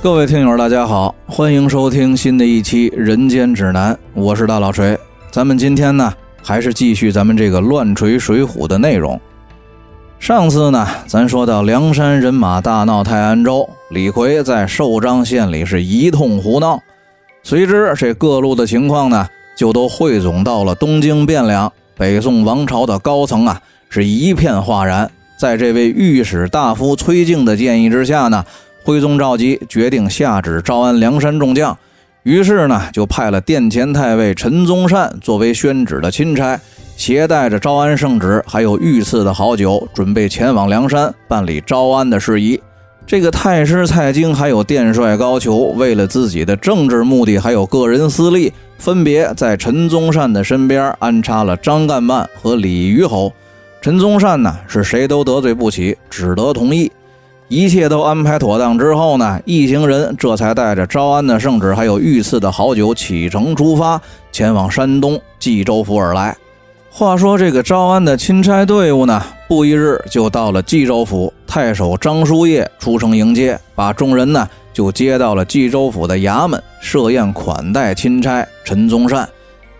各位听友，大家好，欢迎收听新的一期《人间指南》，我是大老锤。咱们今天呢，还是继续咱们这个乱锤水浒的内容。上次呢，咱说到梁山人马大闹泰安州，李逵在寿张县里是一通胡闹，随之这各路的情况呢，就都汇总到了东京汴梁。北宋王朝的高层啊，是一片哗然。在这位御史大夫崔敬的建议之下呢。徽宗召集，决定下旨招安梁山众将，于是呢，就派了殿前太尉陈宗善作为宣旨的钦差，携带着招安圣旨，还有御赐的好酒，准备前往梁山办理招安的事宜。这个太师蔡京还有殿帅高俅，为了自己的政治目的，还有个人私利，分别在陈宗善的身边安插了张干办和李虞侯。陈宗善呢，是谁都得罪不起，只得同意。一切都安排妥当之后呢，一行人这才带着招安的圣旨，还有御赐的好酒启程出发，前往山东冀州府而来。话说这个招安的钦差队伍呢，不一日就到了冀州府，太守张叔夜出城迎接，把众人呢就接到了冀州府的衙门设宴款待钦差陈宗善。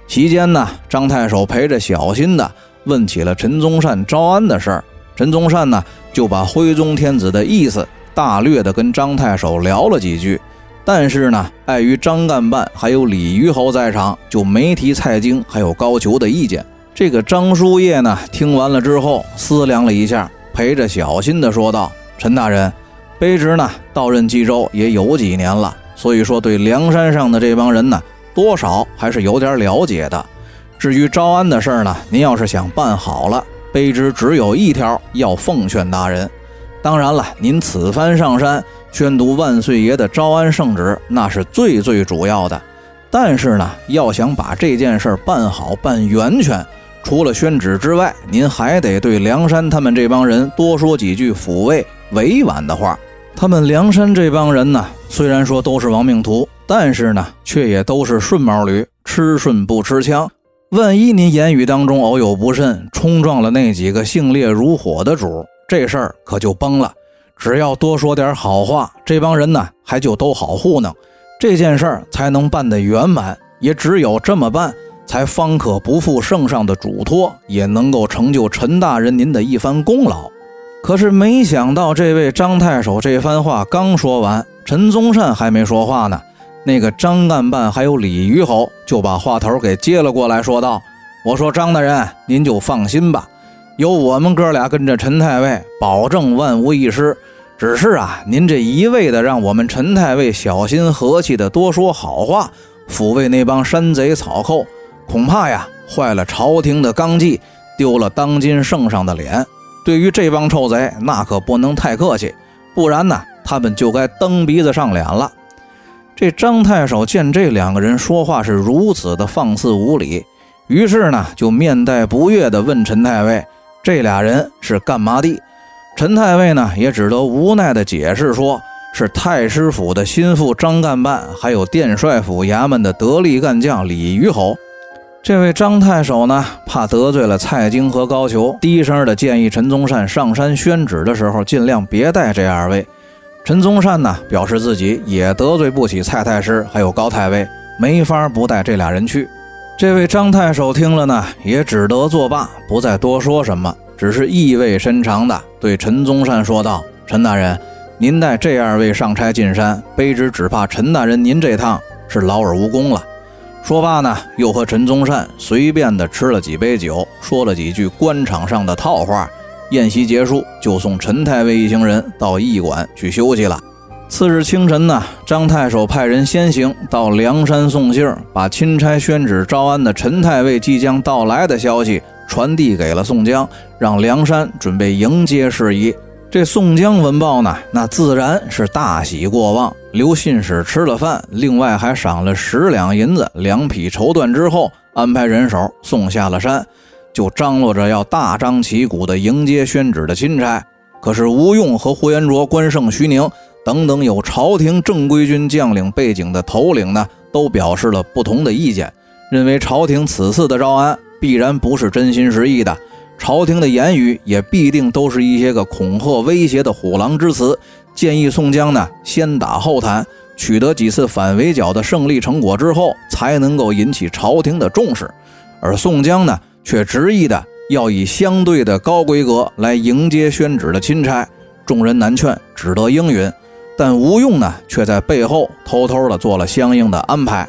席间呢，张太守陪着小心的问起了陈宗善招安的事儿。陈宗善呢，就把徽宗天子的意思大略的跟张太守聊了几句，但是呢，碍于张干办还有李虞侯在场，就没提蔡京还有高俅的意见。这个张叔夜呢，听完了之后思量了一下，陪着小心的说道：“陈大人，卑职呢到任冀州也有几年了，所以说对梁山上的这帮人呢，多少还是有点了解的。至于招安的事儿呢，您要是想办好了。”卑职只有一条要奉劝大人，当然了，您此番上山宣读万岁爷的招安圣旨，那是最最主要的。但是呢，要想把这件事儿办好、办圆全，除了宣旨之外，您还得对梁山他们这帮人多说几句抚慰、委婉的话。他们梁山这帮人呢，虽然说都是亡命徒，但是呢，却也都是顺毛驴，吃顺不吃枪。万一您言语当中偶有不慎，冲撞了那几个性烈如火的主，这事儿可就崩了。只要多说点好话，这帮人呢还就都好糊弄，这件事儿才能办得圆满。也只有这么办，才方可不负圣上的嘱托，也能够成就陈大人您的一番功劳。可是没想到，这位张太守这番话刚说完，陈宗善还没说话呢。那个张干办还有李虞侯就把话头给接了过来，说道：“我说张大人，您就放心吧，有我们哥俩跟着陈太尉，保证万无一失。只是啊，您这一味的让我们陈太尉小心和气的多说好话，抚慰那帮山贼草寇，恐怕呀坏了朝廷的纲纪，丢了当今圣上的脸。对于这帮臭贼，那可不能太客气，不然呢，他们就该蹬鼻子上脸了。”这张太守见这两个人说话是如此的放肆无礼，于是呢就面带不悦地问陈太尉：“这俩人是干嘛的？”陈太尉呢也只得无奈地解释说：“是太师府的心腹张干办，还有殿帅府衙门的得力干将李虞侯。”这位张太守呢怕得罪了蔡京和高俅，低声的建议陈宗善上山宣旨的时候尽量别带这二位。陈宗善呢，表示自己也得罪不起蔡太师，还有高太尉，没法不带这俩人去。这位张太守听了呢，也只得作罢，不再多说什么，只是意味深长的对陈宗善说道：“陈大人，您带这二位上差进山，卑职只怕陈大人您这趟是劳而无功了。”说罢呢，又和陈宗善随便的吃了几杯酒，说了几句官场上的套话。宴席结束，就送陈太尉一行人到驿馆去休息了。次日清晨呢，张太守派人先行到梁山送信儿，把钦差宣旨招安的陈太尉即将到来的消息传递给了宋江，让梁山准备迎接事宜。这宋江闻报呢，那自然是大喜过望，留信使吃了饭，另外还赏了十两银子、两匹绸缎之后，安排人手送下了山。就张罗着要大张旗鼓地迎接宣旨的钦差，可是吴用和呼延灼、关胜、徐宁等等有朝廷正规军将领背景的头领呢，都表示了不同的意见，认为朝廷此次的招安必然不是真心实意的，朝廷的言语也必定都是一些个恐吓威胁的虎狼之词，建议宋江呢先打后谈，取得几次反围剿的胜利成果之后，才能够引起朝廷的重视。而宋江呢，却执意的要以相对的高规格来迎接宣旨的钦差。众人难劝，只得应允。但吴用呢，却在背后偷偷的做了相应的安排。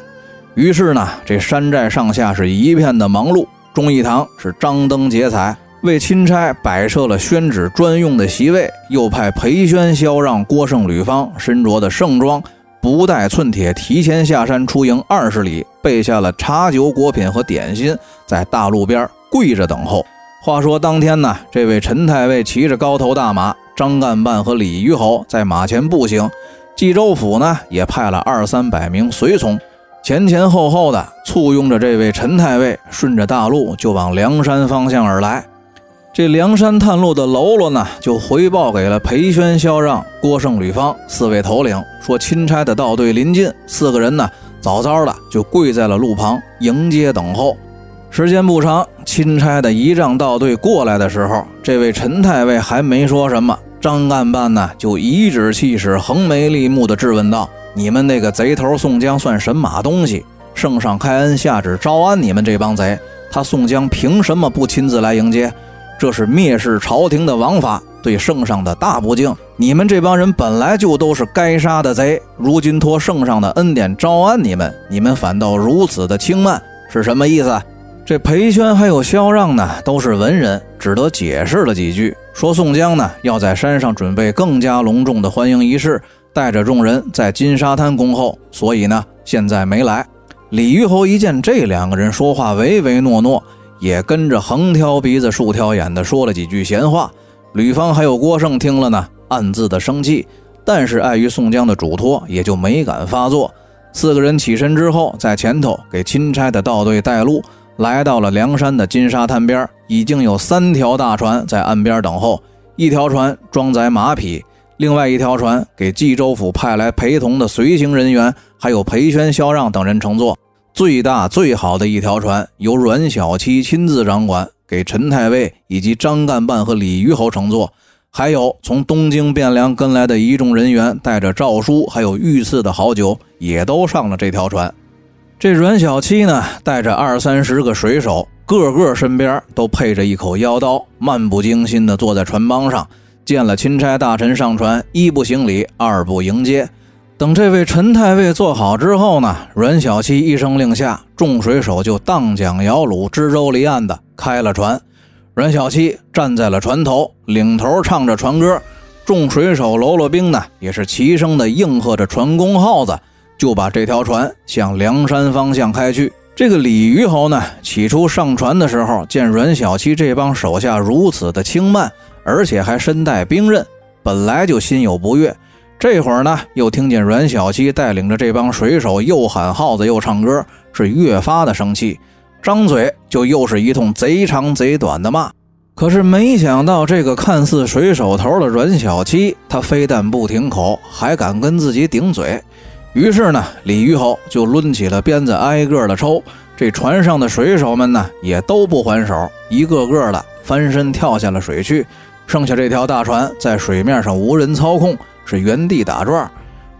于是呢，这山寨上下是一片的忙碌。忠义堂是张灯结彩，为钦差摆设了宣旨专用的席位，又派裴宣、萧让、郭盛、吕方身着的盛装，不带寸铁，提前下山出营二十里，备下了茶酒、果品和点心，在大路边跪着等候。话说当天呢，这位陈太尉骑着高头大马。张干办和李虞侯在马前步行，冀州府呢也派了二三百名随从，前前后后的簇拥着这位陈太尉，顺着大路就往梁山方向而来。这梁山探路的喽啰呢，就回报给了裴宣、萧让、郭盛、吕方四位头领，说钦差的道队临近，四个人呢早早的就跪在了路旁迎接等候。时间不长，钦差的仪仗道队过来的时候，这位陈太尉还没说什么。张干办呢，就颐指气使、横眉立目的质问道：“你们那个贼头宋江算什么东西？圣上开恩下旨招安你们这帮贼，他宋江凭什么不亲自来迎接？这是蔑视朝廷的王法，对圣上的大不敬。你们这帮人本来就都是该杀的贼，如今托圣上的恩典招安你们，你们反倒如此的轻慢，是什么意思？”这裴宣还有萧让呢，都是文人，只得解释了几句，说宋江呢要在山上准备更加隆重的欢迎仪式，带着众人在金沙滩恭候，所以呢现在没来。李虞侯一见这两个人说话唯唯诺诺，也跟着横挑鼻子竖挑眼的说了几句闲话。吕方还有郭盛听了呢，暗自的生气，但是碍于宋江的嘱托，也就没敢发作。四个人起身之后，在前头给钦差的道队带路。来到了梁山的金沙滩边，已经有三条大船在岸边等候。一条船装载马匹，另外一条船给冀州府派来陪同的随行人员，还有裴宣、萧让等人乘坐。最大最好的一条船由阮小七亲自掌管，给陈太尉以及张干办和李虞侯乘坐。还有从东京汴梁跟来的一众人员，带着诏书还有御赐的好酒，也都上了这条船。这阮小七呢，带着二三十个水手，个个身边都配着一口腰刀，漫不经心地坐在船帮上。见了钦差大臣上船，一不行礼，二不迎接。等这位陈太尉坐好之后呢，阮小七一声令下，众水手就荡桨摇橹、支舟离岸的开了船。阮小七站在了船头，领头唱着船歌，众水手喽啰兵呢，也是齐声的应和着船工号子。就把这条船向梁山方向开去。这个李虞侯呢，起初上船的时候，见阮小七这帮手下如此的轻慢，而且还身带兵刃，本来就心有不悦。这会儿呢，又听见阮小七带领着这帮水手又喊号子又唱歌，是越发的生气，张嘴就又是一通贼长贼短的骂。可是没想到，这个看似水手头的阮小七，他非但不停口，还敢跟自己顶嘴。于是呢，李玉侯就抡起了鞭子，挨个的抽。这船上的水手们呢，也都不还手，一个个的翻身跳下了水去。剩下这条大船在水面上无人操控，是原地打转。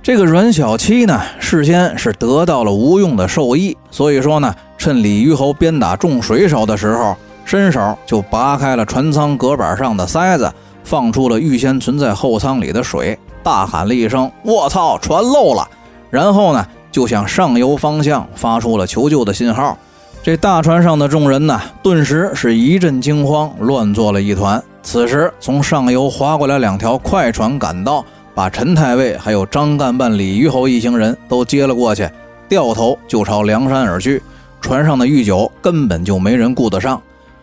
这个阮小七呢，事先是得到了吴用的授意，所以说呢，趁李虞侯鞭打众水手的时候，伸手就拔开了船舱隔板上的塞子，放出了预先存在后舱里的水，大喊了一声：“我操，船漏了！”然后呢，就向上游方向发出了求救的信号。这大船上的众人呢，顿时是一阵惊慌，乱作了一团。此时，从上游划过来两条快船赶到，把陈太尉还有张干办、李虞侯一行人都接了过去，掉头就朝梁山而去。船上的御酒根本就没人顾得上。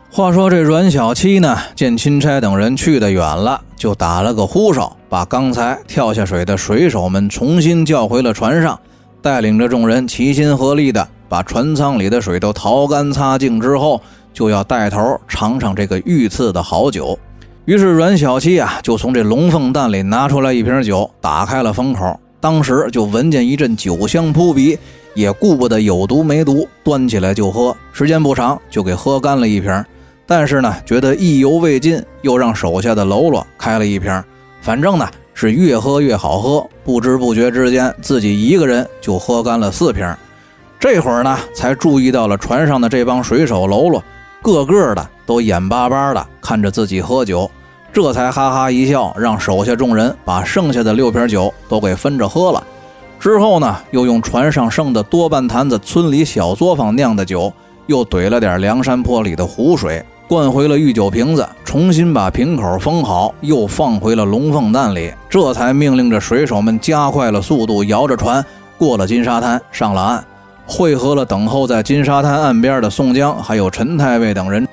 话说这阮小七呢，见钦差等人去得远了，就打了个呼哨，把刚才跳下水的水手们重新叫回了船上，带领着众人齐心合力的把船舱里的水都淘干擦净之后，就要带头尝尝这个御赐的好酒。于是阮小七啊，就从这龙凤蛋里拿出来一瓶酒，打开了封口，当时就闻见一阵酒香扑鼻，也顾不得有毒没毒，端起来就喝。时间不长，就给喝干了一瓶。但是呢，觉得意犹未尽，又让手下的喽啰开了一瓶。反正呢，是越喝越好喝，不知不觉之间，自己一个人就喝干了四瓶。这会儿呢，才注意到了船上的这帮水手喽啰，个个的都眼巴巴的看着自己喝酒，这才哈哈一笑，让手下众人把剩下的六瓶酒都给分着喝了。之后呢，又用船上剩的多半坛子村里小作坊酿的酒，又怼了点梁山坡里的湖水，灌回了御酒瓶子，重新把瓶口封好，又放回了龙凤蛋里。这才命令着水手们加快了速度，摇着船过了金沙滩，上了岸，汇合了等候在金沙滩岸边的宋江还有陈太尉等人。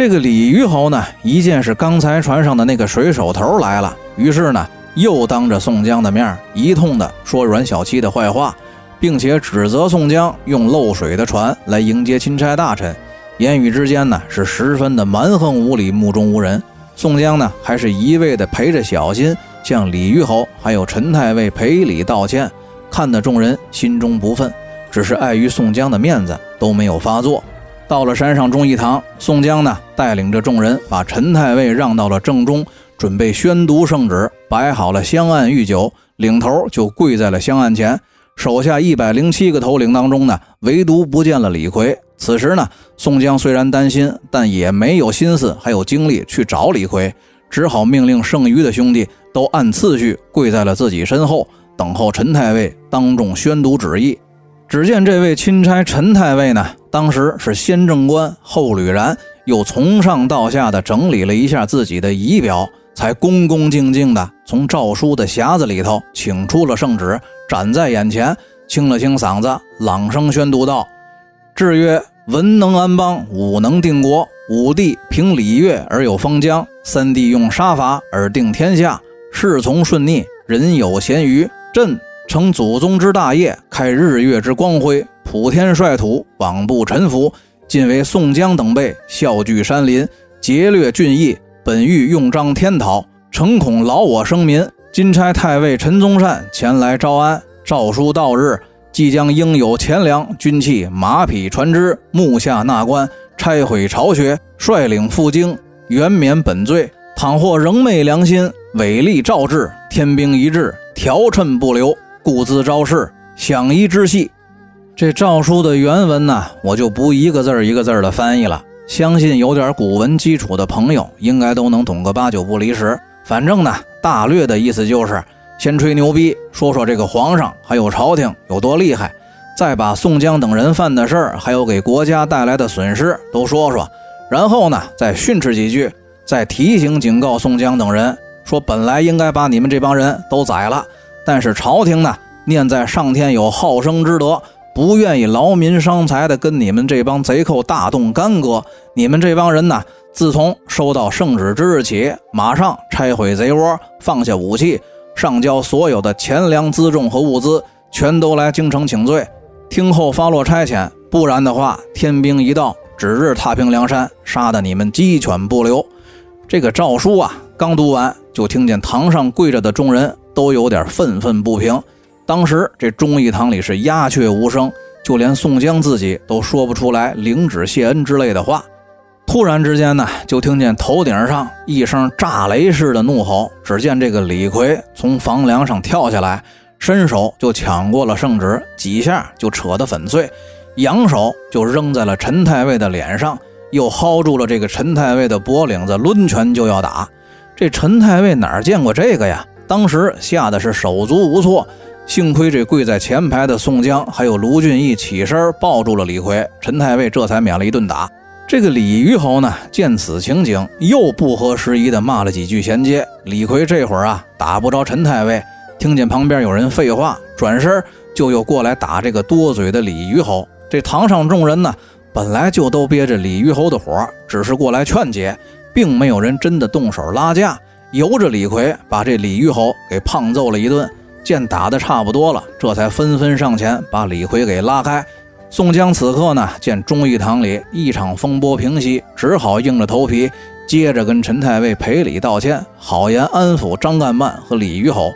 这个李鱼侯呢，一见是刚才船上的那个水手头来了，于是呢。又当着宋江的面一通的说阮小七的坏话，并且指责宋江用漏水的船来迎接钦差大臣，言语之间呢是十分的蛮横无理、目中无人。宋江呢还是一味的陪着小心向李鱼侯还有陈太尉赔礼道歉，看得众人心中不忿，只是碍于宋江的面子都没有发作。到了山上忠义堂，宋江呢带领着众人把陈太尉让到了正中。准备宣读圣旨，摆好了香案御酒，领头就跪在了香案前。手下一百零七个头领当中呢，唯独不见了李逵。此时呢，宋江虽然担心，但也没有心思还有精力去找李逵，只好命令剩余的兄弟都按次序跪在了自己身后，等候陈太尉当众宣读旨意。只见这位钦差陈太尉呢，当时是先正官后吕然，又从上到下的整理了一下自己的仪表。才恭恭敬敬地从诏书的匣子里头请出了圣旨，展在眼前，清了清嗓子，朗声宣读道：“制曰：文能安邦，武能定国。武帝凭礼乐而有封疆，三帝用杀伐而定天下。事从顺逆，人有咸鱼。朕承祖宗之大业，开日月之光辉，普天率土，罔不臣服。今为宋江等辈笑聚山林，劫掠郡邑。”本欲用章天讨，诚恐劳我生民。今差太尉陈宗善前来招安。诏书到日，即将应有钱粮、军器、马匹、船只，目下纳官，拆毁巢穴，率领赴京，原免本罪。倘或仍昧良心，违例诏制，天兵一致，条谶不留，故自招事，想一之细。这诏书的原文呢，我就不一个字儿一个字儿的翻译了。相信有点古文基础的朋友，应该都能懂个八九不离十。反正呢，大略的意思就是先吹牛逼，说说这个皇上还有朝廷有多厉害，再把宋江等人犯的事儿，还有给国家带来的损失都说说，然后呢，再训斥几句，再提醒警告宋江等人，说本来应该把你们这帮人都宰了，但是朝廷呢，念在上天有好生之德。不愿意劳民伤财的跟你们这帮贼寇大动干戈，你们这帮人呢，自从收到圣旨之日起，马上拆毁贼窝，放下武器，上交所有的钱粮辎重和物资，全都来京城请罪，听候发落差遣。不然的话，天兵一到，指日踏平梁山，杀得你们鸡犬不留。这个诏书啊，刚读完，就听见堂上跪着的众人都有点愤愤不平。当时这忠义堂里是鸦雀无声，就连宋江自己都说不出来领旨谢恩之类的话。突然之间呢，就听见头顶上一声炸雷似的怒吼，只见这个李逵从房梁上跳下来，伸手就抢过了圣旨，几下就扯得粉碎，扬手就扔在了陈太尉的脸上，又薅住了这个陈太尉的脖领子，抡拳就要打。这陈太尉哪见过这个呀？当时吓得是手足无措。幸亏这跪在前排的宋江还有卢俊义起身抱住了李逵，陈太尉这才免了一顿打。这个李虞侯呢，见此情景，又不合时宜的骂了几句衔接。李逵这会儿啊，打不着陈太尉，听见旁边有人废话，转身就又过来打这个多嘴的李虞侯。这堂上众人呢，本来就都憋着李虞侯的火，只是过来劝解，并没有人真的动手拉架，由着李逵把这李虞侯给胖揍了一顿。见打的差不多了，这才纷纷上前把李逵给拉开。宋江此刻呢，见忠义堂里一场风波平息，只好硬着头皮，接着跟陈太尉赔礼道歉，好言安抚张干办和李虞侯。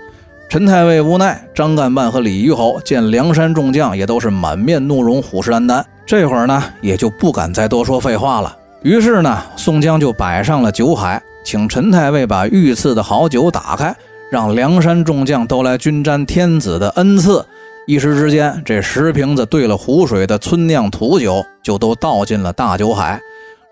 陈太尉无奈，张干办和李虞侯见梁山众将也都是满面怒容，虎视眈眈，这会儿呢，也就不敢再多说废话了。于是呢，宋江就摆上了酒海，请陈太尉把御赐的好酒打开。让梁山众将都来均沾天子的恩赐。一时之间，这十瓶子兑了湖水的村酿土酒就都倒进了大酒海。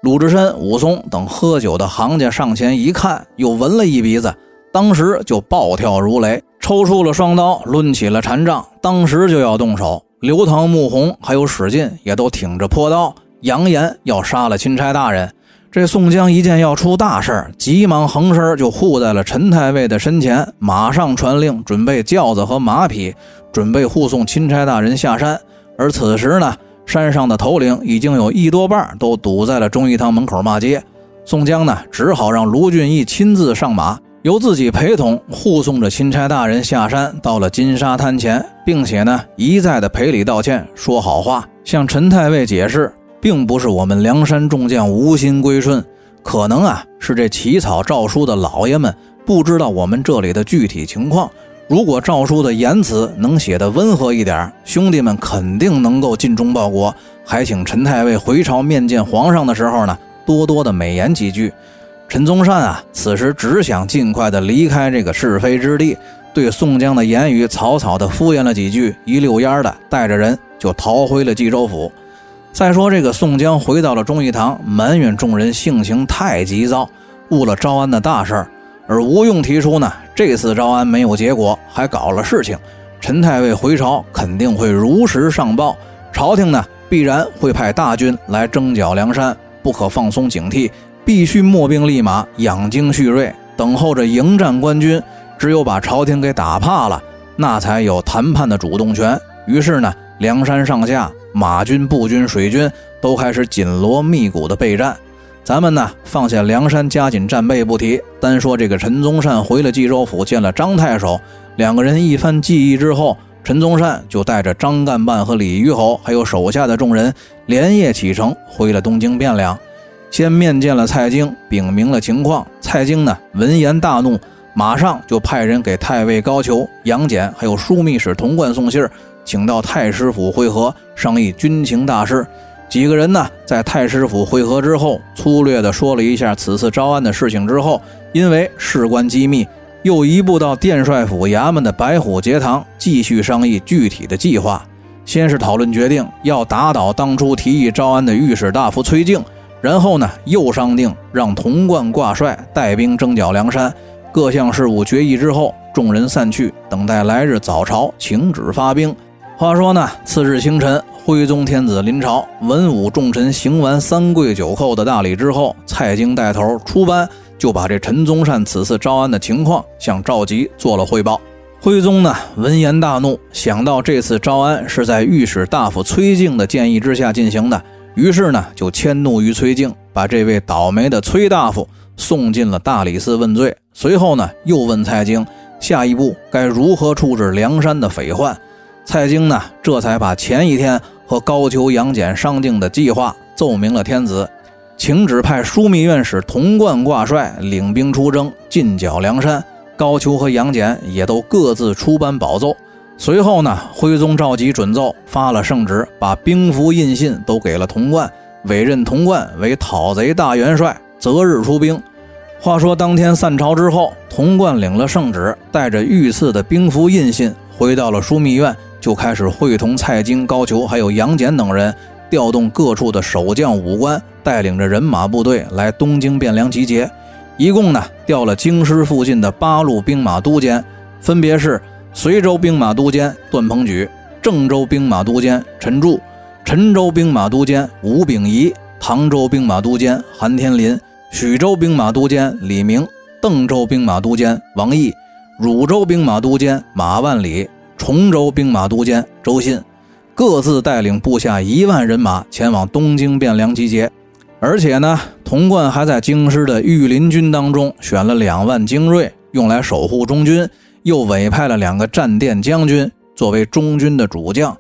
鲁智深、武松等喝酒的行家上前一看，又闻了一鼻子，当时就暴跳如雷，抽出了双刀，抡起了禅杖，当时就要动手。刘唐、穆弘还有史进也都挺着破刀，扬言要杀了钦差大人。这宋江一见要出大事急忙横身就护在了陈太尉的身前，马上传令准备轿子和马匹，准备护送钦差大人下山。而此时呢，山上的头领已经有一多半都堵在了忠义堂门口骂街。宋江呢，只好让卢俊义亲自上马，由自己陪同护送着钦差大人下山，到了金沙滩前，并且呢，一再的赔礼道歉，说好话，向陈太尉解释。并不是我们梁山众将无心归顺，可能啊是这起草诏书的老爷们不知道我们这里的具体情况。如果诏书的言辞能写得温和一点，兄弟们肯定能够尽忠报国。还请陈太尉回朝面见皇上的时候呢，多多的美言几句。陈宗善啊，此时只想尽快的离开这个是非之地，对宋江的言语草草的敷衍了几句，一溜烟的带着人就逃回了冀州府。再说这个宋江回到了忠义堂，埋怨众人性情太急躁，误了招安的大事儿。而吴用提出呢，这次招安没有结果，还搞了事情，陈太尉回朝肯定会如实上报，朝廷呢必然会派大军来征剿梁山，不可放松警惕，必须秣兵立马，养精蓄锐，等候着迎战官军。只有把朝廷给打怕了，那才有谈判的主动权。于是呢，梁山上下。马军、步军、水军都开始紧锣密鼓的备战。咱们呢，放下梁山加紧战备不提，单说这个陈宗善回了冀州府见了张太守，两个人一番记忆之后，陈宗善就带着张干办和李虞侯，还有手下的众人，连夜启程回了东京汴梁。先面见了蔡京，禀明了情况。蔡京呢，闻言大怒，马上就派人给太尉高俅、杨戬还有枢密使童贯送信儿。请到太师府会合，商议军情大事。几个人呢，在太师府会合之后，粗略地说了一下此次招安的事情之后，因为事关机密，又移步到殿帅府衙门的白虎节堂，继续商议具体的计划。先是讨论决定要打倒当初提议招安的御史大夫崔敬，然后呢，又商定让童贯挂帅带兵征剿梁山。各项事务决议之后，众人散去，等待来日早朝请旨发兵。话说呢，次日清晨，徽宗天子临朝，文武重臣行完三跪九叩的大礼之后，蔡京带头出班，就把这陈宗善此次招安的情况向赵佶做了汇报。徽宗呢，闻言大怒，想到这次招安是在御史大夫崔敬的建议之下进行的，于是呢，就迁怒于崔敬，把这位倒霉的崔大夫送进了大理寺问罪。随后呢，又问蔡京，下一步该如何处置梁山的匪患。蔡京呢，这才把前一天和高俅、杨戬商定的计划奏明了天子，请旨派枢密院使童贯挂帅，领兵出征，进剿梁山。高俅和杨戬也都各自出班保奏。随后呢，徽宗召集准奏，发了圣旨，把兵符印信都给了童贯，委任童贯为讨贼大元帅，择日出兵。话说当天散朝之后，童贯领了圣旨，带着御赐的兵符印信，回到了枢密院。就开始会同蔡京、高俅还有杨戬等人，调动各处的守将武官，带领着人马部队来东京汴梁集结。一共呢调了京师附近的八路兵马都监，分别是随州兵马都监段鹏举、郑州兵马都监陈柱、陈州兵马都监吴秉仪、唐州兵马都监韩天林、许州兵马都监李明、邓州兵马都监王毅、汝州兵马都监马万里。崇州兵马都监周信各自带领部下一万人马前往东京汴梁集结，而且呢，童贯还在京师的御林军当中选了两万精锐，用来守护中军，又委派了两个战殿将军作为中军的主将。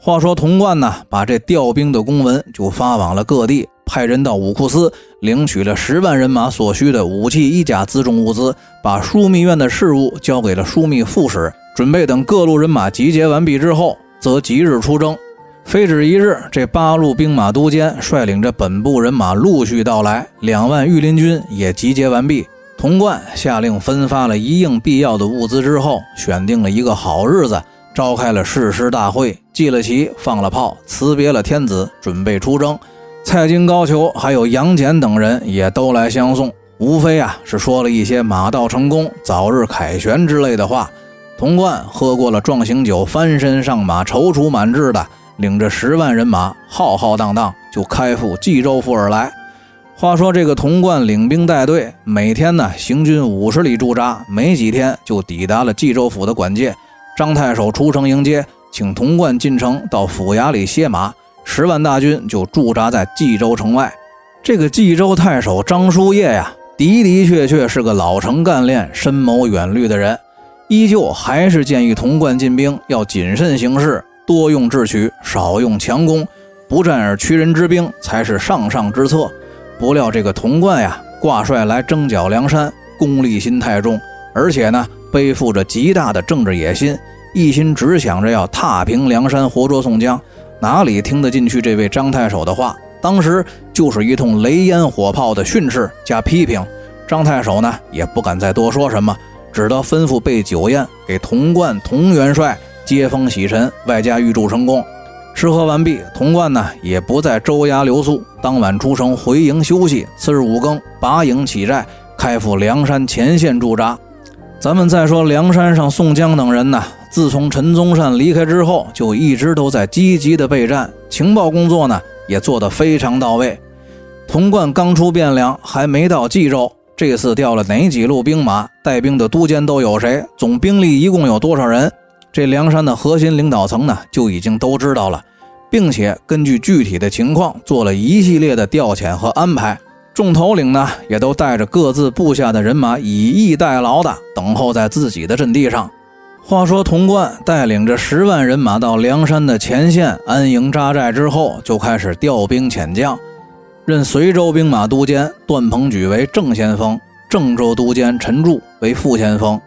话说童贯呢，把这调兵的公文就发往了各地，派人到武库司领取了十万人马所需的武器、衣甲、辎重物资，把枢密院的事务交给了枢密副使。准备等各路人马集结完毕之后，则即日出征。非止一日，这八路兵马都监率领着本部人马陆续到来，两万御林军也集结完毕。童贯下令分发了一应必要的物资之后，选定了一个好日子，召开了誓师大会，祭了旗，放了炮，辞别了天子，准备出征。蔡京、高俅还有杨戬等人也都来相送，无非啊是说了一些马到成功、早日凯旋之类的话。童贯喝过了壮行酒，翻身上马，踌躇满志的领着十万人马，浩浩荡荡就开赴冀州府而来。话说这个童贯领兵带队，每天呢行军五十里驻扎，没几天就抵达了冀州府的管界。张太守出城迎接，请童贯进城到府衙里歇马。十万大军就驻扎在冀州城外。这个冀州太守张叔夜呀，的的确确是个老成干练、深谋远虑的人，依旧还是建议童贯进兵要谨慎行事，多用智取，少用强攻，不战而屈人之兵才是上上之策。不料这个童贯呀，挂帅来征剿梁山，功利心太重，而且呢，背负着极大的政治野心，一心只想着要踏平梁山，活捉宋江，哪里听得进去这位张太守的话？当时就是一通雷烟火炮的训斥加批评。张太守呢，也不敢再多说什么，只得吩咐备酒宴给童贯、童元帅接风洗尘，外加预祝成功。吃喝完毕，童贯呢也不再州衙留宿，当晚出城回营休息。次日五更，拔营起寨，开赴梁山前线驻扎。咱们再说梁山上宋江等人呢，自从陈宗善离开之后，就一直都在积极的备战，情报工作呢也做得非常到位。童贯刚出汴梁，还没到冀州，这次调了哪几路兵马？带兵的都监都有谁？总兵力一共有多少人？这梁山的核心领导层呢，就已经都知道了。并且根据具体的情况做了一系列的调遣和安排，众头领呢也都带着各自部下的人马，以逸待劳的等候在自己的阵地上。话说童贯带领着十万人马到梁山的前线安营扎寨之后，就开始调兵遣将，任随州兵马都监段鹏举为正先锋，郑州都监陈柱为副先锋，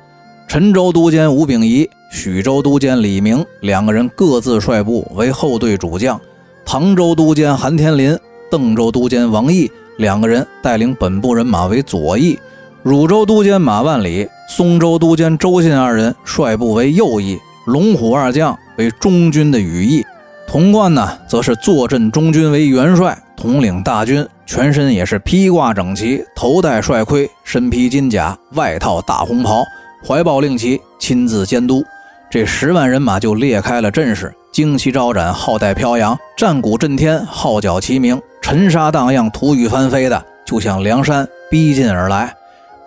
陈州都监吴秉仪。许州都监李明两个人各自率部为后队主将，唐州都监韩天林、邓州都监王毅两个人带领本部人马为左翼，汝州都监马万里、松州都监周信二人率部为右翼，龙虎二将为中军的羽翼。童贯呢，则是坐镇中军为元帅，统领大军，全身也是披挂整齐，头戴帅盔，身披金甲，外套大红袍，怀抱令旗，亲自监督。这十万人马就列开了阵势，旌旗招展，号带飘扬，战鼓震天，号角齐鸣，尘沙荡漾，土雨翻飞的，就向梁山逼近而来。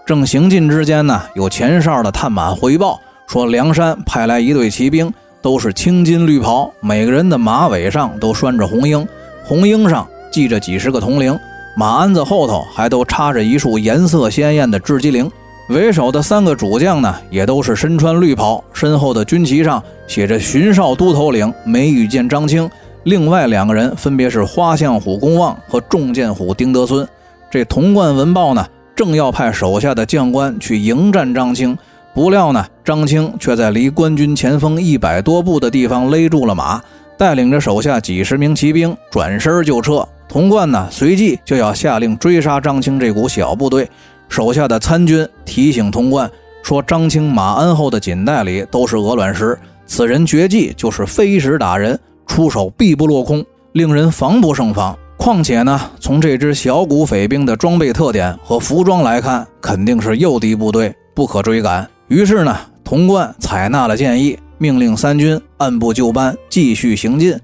正行进之间呢，有前哨的探马回报说，梁山派来一队骑兵，都是青金绿袍，每个人的马尾上都拴着红缨，红缨上系着几十个铜铃，马鞍子后头还都插着一束颜色鲜艳的雉鸡翎。为首的三个主将呢，也都是身穿绿袍，身后的军旗上写着“巡哨都头领梅雨见张青”。另外两个人分别是花象虎公望和重剑虎丁德孙。这童贯闻报呢，正要派手下的将官去迎战张青，不料呢，张青却在离官军前锋一百多步的地方勒住了马，带领着手下几十名骑兵转身就撤。童贯呢，随即就要下令追杀张青这股小部队。手下的参军提醒童贯说：“张青马鞍后的锦带里都是鹅卵石，此人绝技就是飞石打人，出手必不落空，令人防不胜防。况且呢，从这支小股匪兵的装备特点和服装来看，肯定是诱敌部队，不可追赶。”于是呢，童贯采纳了建议，命令三军按部就班继续行进。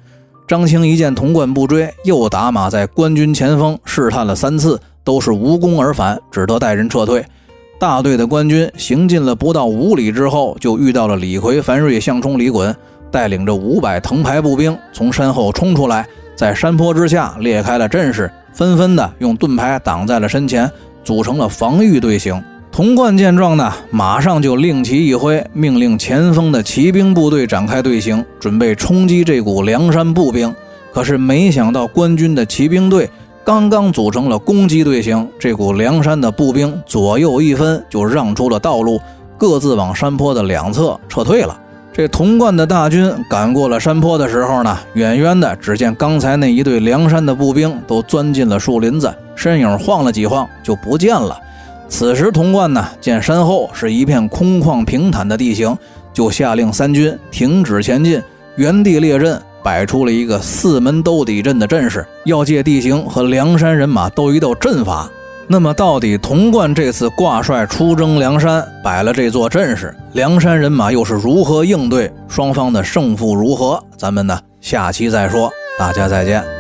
张青一见童贯不追，又打马在官军前锋试探了三次。都是无功而返，只得带人撤退。大队的官军行进了不到五里之后，就遇到了李逵、樊瑞、项冲、李衮带领着五百藤牌步兵从山后冲出来，在山坡之下裂开了阵势，纷纷的用盾牌挡在了身前，组成了防御队形。童贯见状呢，马上就令旗一挥，命令前锋的骑兵部队展开队形，准备冲击这股梁山步兵。可是没想到官军的骑兵队。刚刚组成了攻击队形，这股梁山的步兵左右一分，就让出了道路，各自往山坡的两侧撤退了。这童贯的大军赶过了山坡的时候呢，远远的只见刚才那一队梁山的步兵都钻进了树林子，身影晃了几晃就不见了。此时童贯呢，见山后是一片空旷平坦的地形，就下令三军停止前进，原地列阵，摆出了一个四门兜底阵的阵势，要借地形和梁山人马斗一斗阵法。那么，到底童贯这次挂帅出征梁山，摆了这座阵势，梁山人马又是如何应对？双方的胜负如何？咱们呢，下期再说。大家再见。